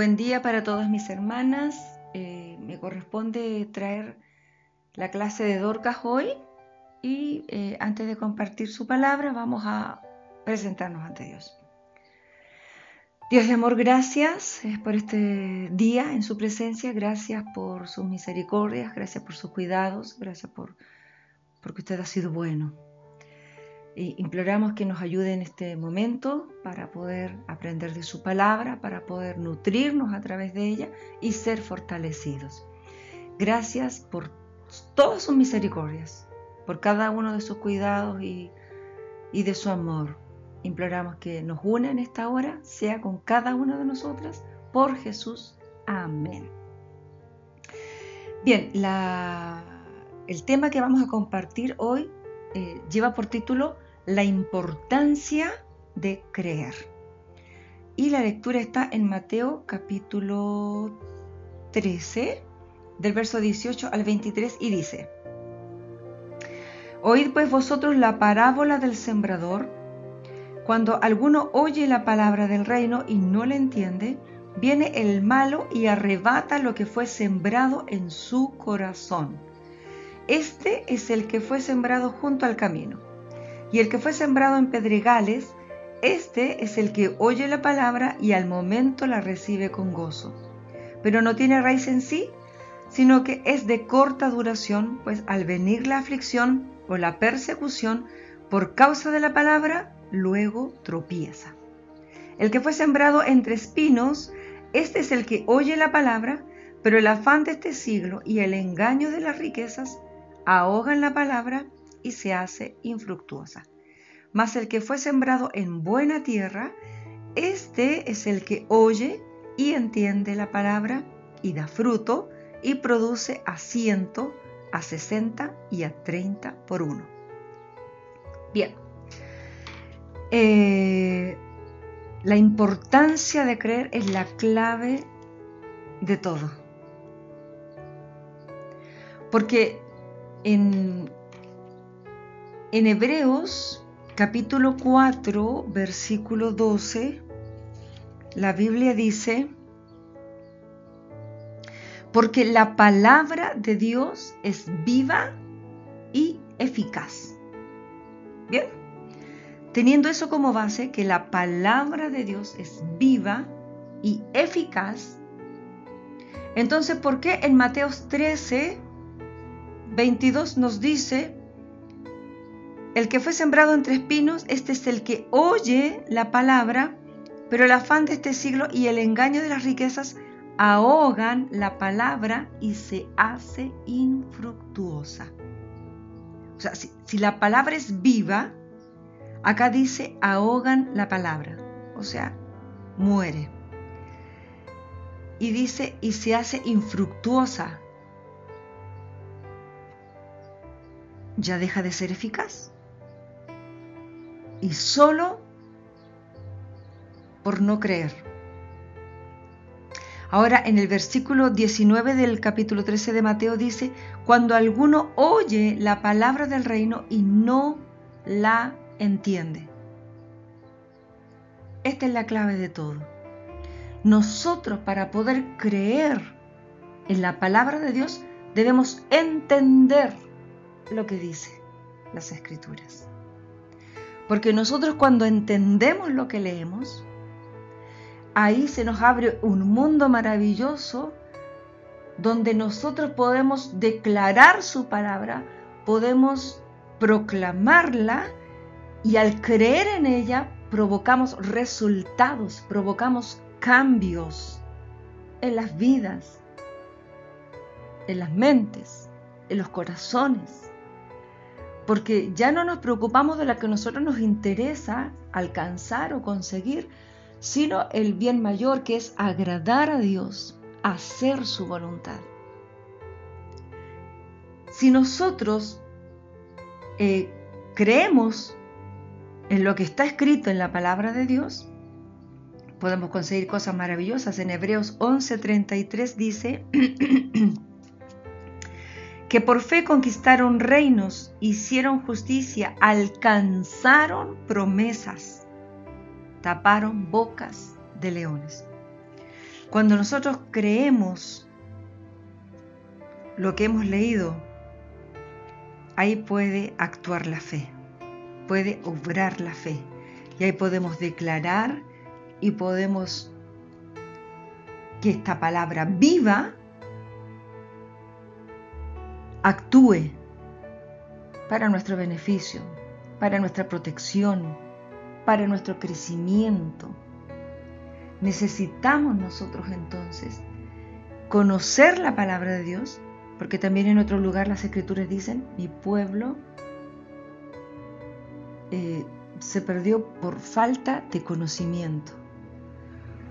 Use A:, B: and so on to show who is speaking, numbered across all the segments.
A: Buen día para todas mis hermanas. Eh, me corresponde traer la clase de Dorcas hoy y eh, antes de compartir su palabra vamos a presentarnos ante Dios. Dios de amor, gracias por este día en su presencia, gracias por sus misericordias, gracias por sus cuidados, gracias por porque usted ha sido bueno. Imploramos que nos ayude en este momento para poder aprender de su palabra, para poder nutrirnos a través de ella y ser fortalecidos. Gracias por todas sus misericordias, por cada uno de sus cuidados y, y de su amor. Imploramos que nos una en esta hora, sea con cada una de nosotras, por Jesús. Amén. Bien, la, el tema que vamos a compartir hoy eh, lleva por título La importancia de creer. Y la lectura está en Mateo capítulo 13, del verso 18 al 23, y dice, Oíd pues vosotros la parábola del sembrador cuando alguno oye la palabra del reino y no la entiende, viene el malo y arrebata lo que fue sembrado en su corazón. Este es el que fue sembrado junto al camino. Y el que fue sembrado en pedregales, este es el que oye la palabra y al momento la recibe con gozo. Pero no tiene raíz en sí, sino que es de corta duración, pues al venir la aflicción o la persecución por causa de la palabra, luego tropieza. El que fue sembrado entre espinos, este es el que oye la palabra, pero el afán de este siglo y el engaño de las riquezas ahogan la palabra y se hace infructuosa. Mas el que fue sembrado en buena tierra, este es el que oye y entiende la palabra y da fruto y produce a ciento, a sesenta y a treinta por uno. Bien, eh, la importancia de creer es la clave de todo. Porque en, Hebreos capítulo 4, versículo 12, la Biblia dice, porque la palabra de Dios es viva y eficaz. Bien, Teniendo eso como base, que la palabra de Dios es viva y eficaz, entonces, ¿por qué en Mateos 13, 22 nos dice, el que fue sembrado entre espinos, este es el que oye la palabra, pero el afán de este siglo y el engaño de las riquezas ahogan la palabra y se hace infructuosa. O sea, si, si la palabra es viva, Acá dice ahogan la palabra, o sea, muere. Y dice y se hace infructuosa. Ya deja de ser eficaz. Y solo por no creer. Ahora en el versículo 19 del capítulo 13 de Mateo dice, cuando alguno oye la palabra del reino y no la entiende. Esta es la clave de todo. Nosotros para poder creer en la palabra de Dios debemos entender lo que dice las escrituras. Porque nosotros cuando entendemos lo que leemos, ahí se nos abre un mundo maravilloso donde nosotros podemos declarar su palabra, podemos proclamarla y al creer en ella provocamos resultados, provocamos cambios en las vidas, en las mentes, en los corazones. Porque ya no nos preocupamos de lo que a nosotros nos interesa alcanzar o conseguir, sino el bien mayor que es agradar a Dios, hacer su voluntad. Si nosotros eh, creemos en lo que está escrito en la palabra de Dios, podemos conseguir cosas maravillosas. En Hebreos 11:33 dice que por fe conquistaron reinos, hicieron justicia, alcanzaron promesas, taparon bocas de leones. Cuando nosotros creemos lo que hemos leído, ahí puede actuar la fe, puede obrar la fe. Y ahí podemos declarar y podemos que esta palabra viva actúe para nuestro beneficio, para nuestra protección, para nuestro crecimiento. Necesitamos nosotros entonces conocer la palabra de Dios, porque también en otro lugar las escrituras dicen, mi pueblo eh, se perdió por falta de conocimiento.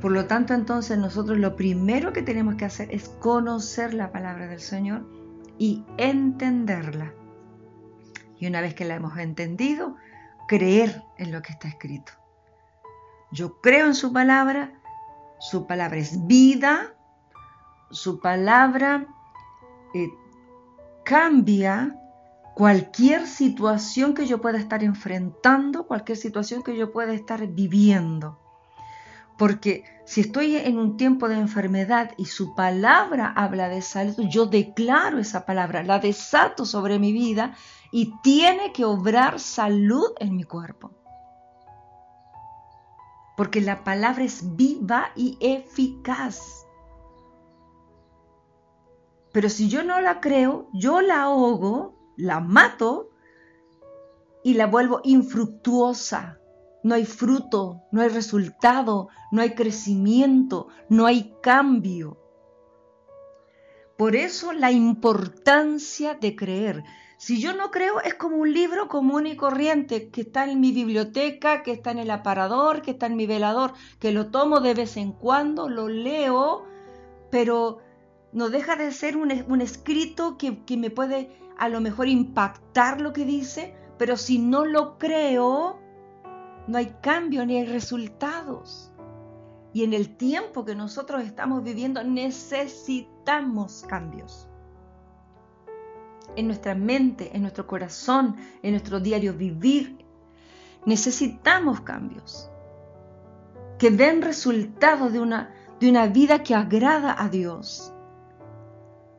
A: Por lo tanto, entonces nosotros lo primero que tenemos que hacer es conocer la palabra del Señor y entenderla. Y una vez que la hemos entendido, creer en lo que está escrito. Yo creo en su palabra, su palabra es vida, su palabra eh, cambia cualquier situación que yo pueda estar enfrentando, cualquier situación que yo pueda estar viviendo. Porque si estoy en un tiempo de enfermedad y su palabra habla de salud, yo declaro esa palabra, la desato sobre mi vida y tiene que obrar salud en mi cuerpo. Porque la palabra es viva y eficaz. Pero si yo no la creo, yo la ahogo, la mato y la vuelvo infructuosa. No hay fruto, no hay resultado, no hay crecimiento, no hay cambio. Por eso la importancia de creer. Si yo no creo, es como un libro común y corriente que está en mi biblioteca, que está en el aparador, que está en mi velador, que lo tomo de vez en cuando, lo leo, pero no deja de ser un, escrito que, que me puede a lo mejor impactar lo que dice, pero si no lo creo, no hay cambio ni hay resultados. Y en el tiempo que nosotros estamos viviendo necesitamos cambios en nuestra mente, en nuestro corazón, en nuestro diario vivir. Necesitamos cambios que den resultado de una, de una vida que agrada a Dios.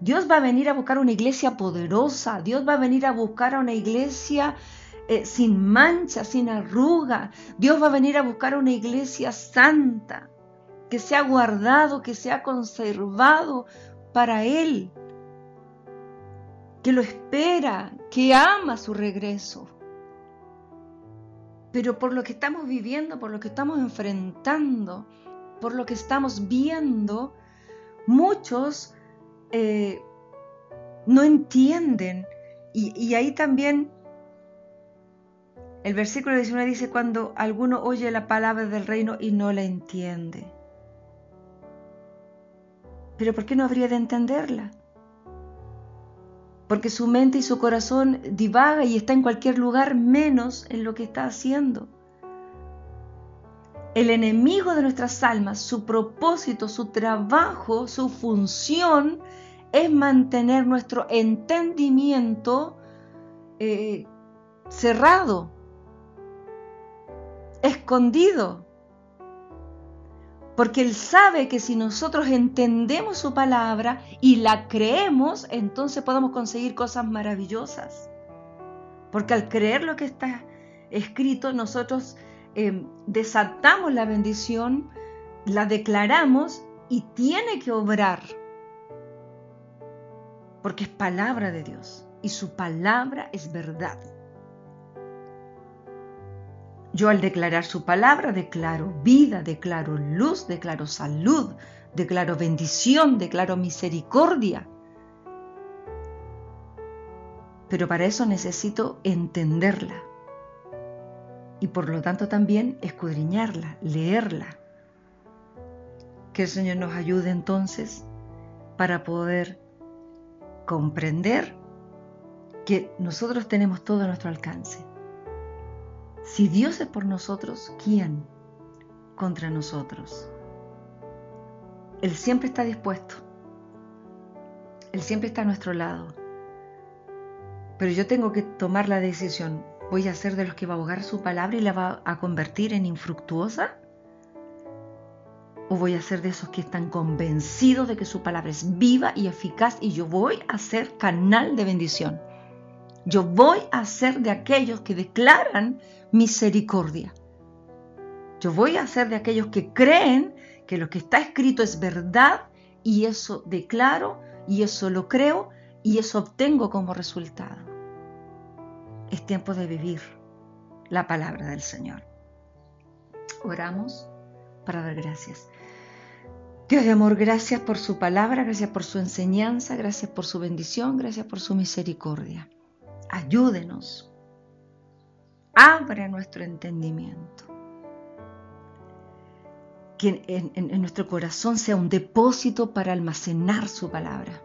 A: Dios va a venir a buscar una iglesia poderosa, Dios va a venir a buscar a una iglesia eh, sin mancha, sin arruga, Dios va a venir a buscar una iglesia santa, que sea guardado, que sea conservado para Él que lo espera, que ama su regreso. Pero por lo que estamos viviendo, por lo que estamos enfrentando, por lo que estamos viendo, muchos eh, no entienden. Y ahí también el versículo 19 dice, cuando alguno oye la palabra del reino y no la entiende. Pero ¿por qué no habría de entenderla? porque su mente y su corazón divaga y está en cualquier lugar menos en lo que está haciendo. El enemigo de nuestras almas, su propósito, su trabajo, su función es mantener nuestro entendimiento eh, cerrado, escondido, porque Él sabe que si nosotros entendemos su palabra y la creemos, entonces podemos conseguir cosas maravillosas. Porque al creer lo que está escrito, nosotros eh, desatamos la bendición, la declaramos y tiene que obrar. Porque es palabra de Dios y su palabra es verdad. Yo al declarar su palabra declaro vida, declaro luz, declaro salud, declaro bendición, declaro misericordia. Pero para eso necesito entenderla y por lo tanto también escudriñarla, leerla. Que el Señor nos ayude entonces para poder comprender que nosotros tenemos todo a nuestro alcance si Dios es por nosotros, ¿quién contra nosotros? Él siempre está dispuesto. Él siempre está a nuestro lado. Pero yo tengo que tomar la decisión. ¿Voy a ser de los que va a ahogar su palabra y la va a convertir en infructuosa? ¿O voy a ser de esos que están convencidos de que su palabra es viva y eficaz y yo voy a ser canal de bendición? Yo voy a ser de aquellos que declaran misericordia. Yo voy a ser de aquellos que creen que lo que está escrito es verdad y eso declaro y eso lo creo y eso obtengo como resultado. Es tiempo de vivir la palabra del Señor. Oramos para dar gracias. Dios de amor, gracias por su palabra, gracias por su enseñanza, gracias por su bendición, gracias por su misericordia. Ayúdenos. Abra nuestro entendimiento. Que en, nuestro corazón sea un depósito para almacenar su palabra.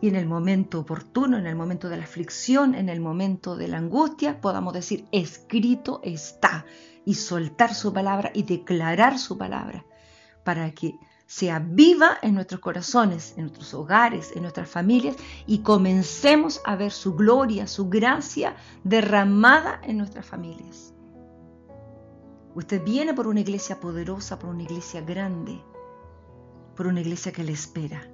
A: Y en el momento oportuno, en el momento de la aflicción, en el momento de la angustia, podamos decir, escrito está, y soltar su palabra y declarar su palabra, para que sea viva en nuestros corazones, en nuestros hogares, en nuestras familias y comencemos a ver su gloria, su gracia derramada en nuestras familias. Usted viene por una iglesia poderosa, por una iglesia grande, por una iglesia que le espera.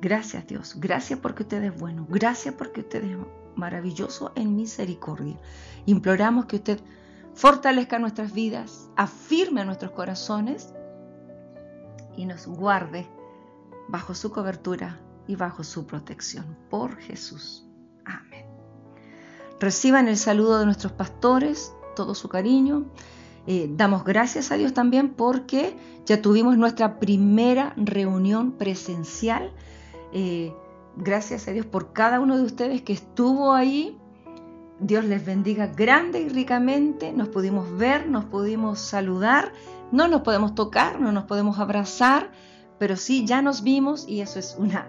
A: Gracias Dios, gracias porque usted es bueno, gracias porque usted es maravilloso en misericordia. Imploramos que usted fortalezca nuestras vidas, afirme nuestros corazones y nos guarde bajo su cobertura y bajo su protección. Por Jesús. Amén. Reciban el saludo de nuestros pastores, todo su cariño. Eh, damos gracias a Dios también porque ya tuvimos nuestra primera reunión presencial. Eh, gracias a Dios por cada uno de ustedes que estuvo ahí. Dios les bendiga grande y ricamente. Nos pudimos ver, nos pudimos saludar no nos podemos tocar, no nos podemos abrazar, pero sí ya nos vimos y eso es una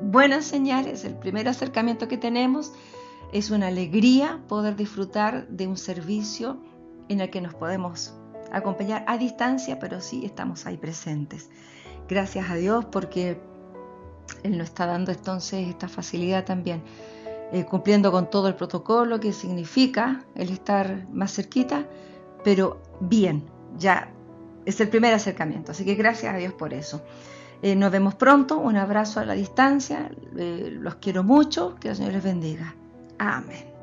A: buena señal, es el primer acercamiento que tenemos. Es una alegría poder disfrutar de un servicio en el que nos podemos acompañar a distancia, pero sí estamos ahí presentes. Gracias a Dios porque Él nos está dando entonces esta facilidad también, eh, cumpliendo con todo el protocolo que significa el estar más cerquita, pero bien, ya es el primer acercamiento. Así que gracias a Dios por eso. Eh, nos vemos pronto, un abrazo a la distancia, eh, los quiero mucho, que el Señor les bendiga. Amén.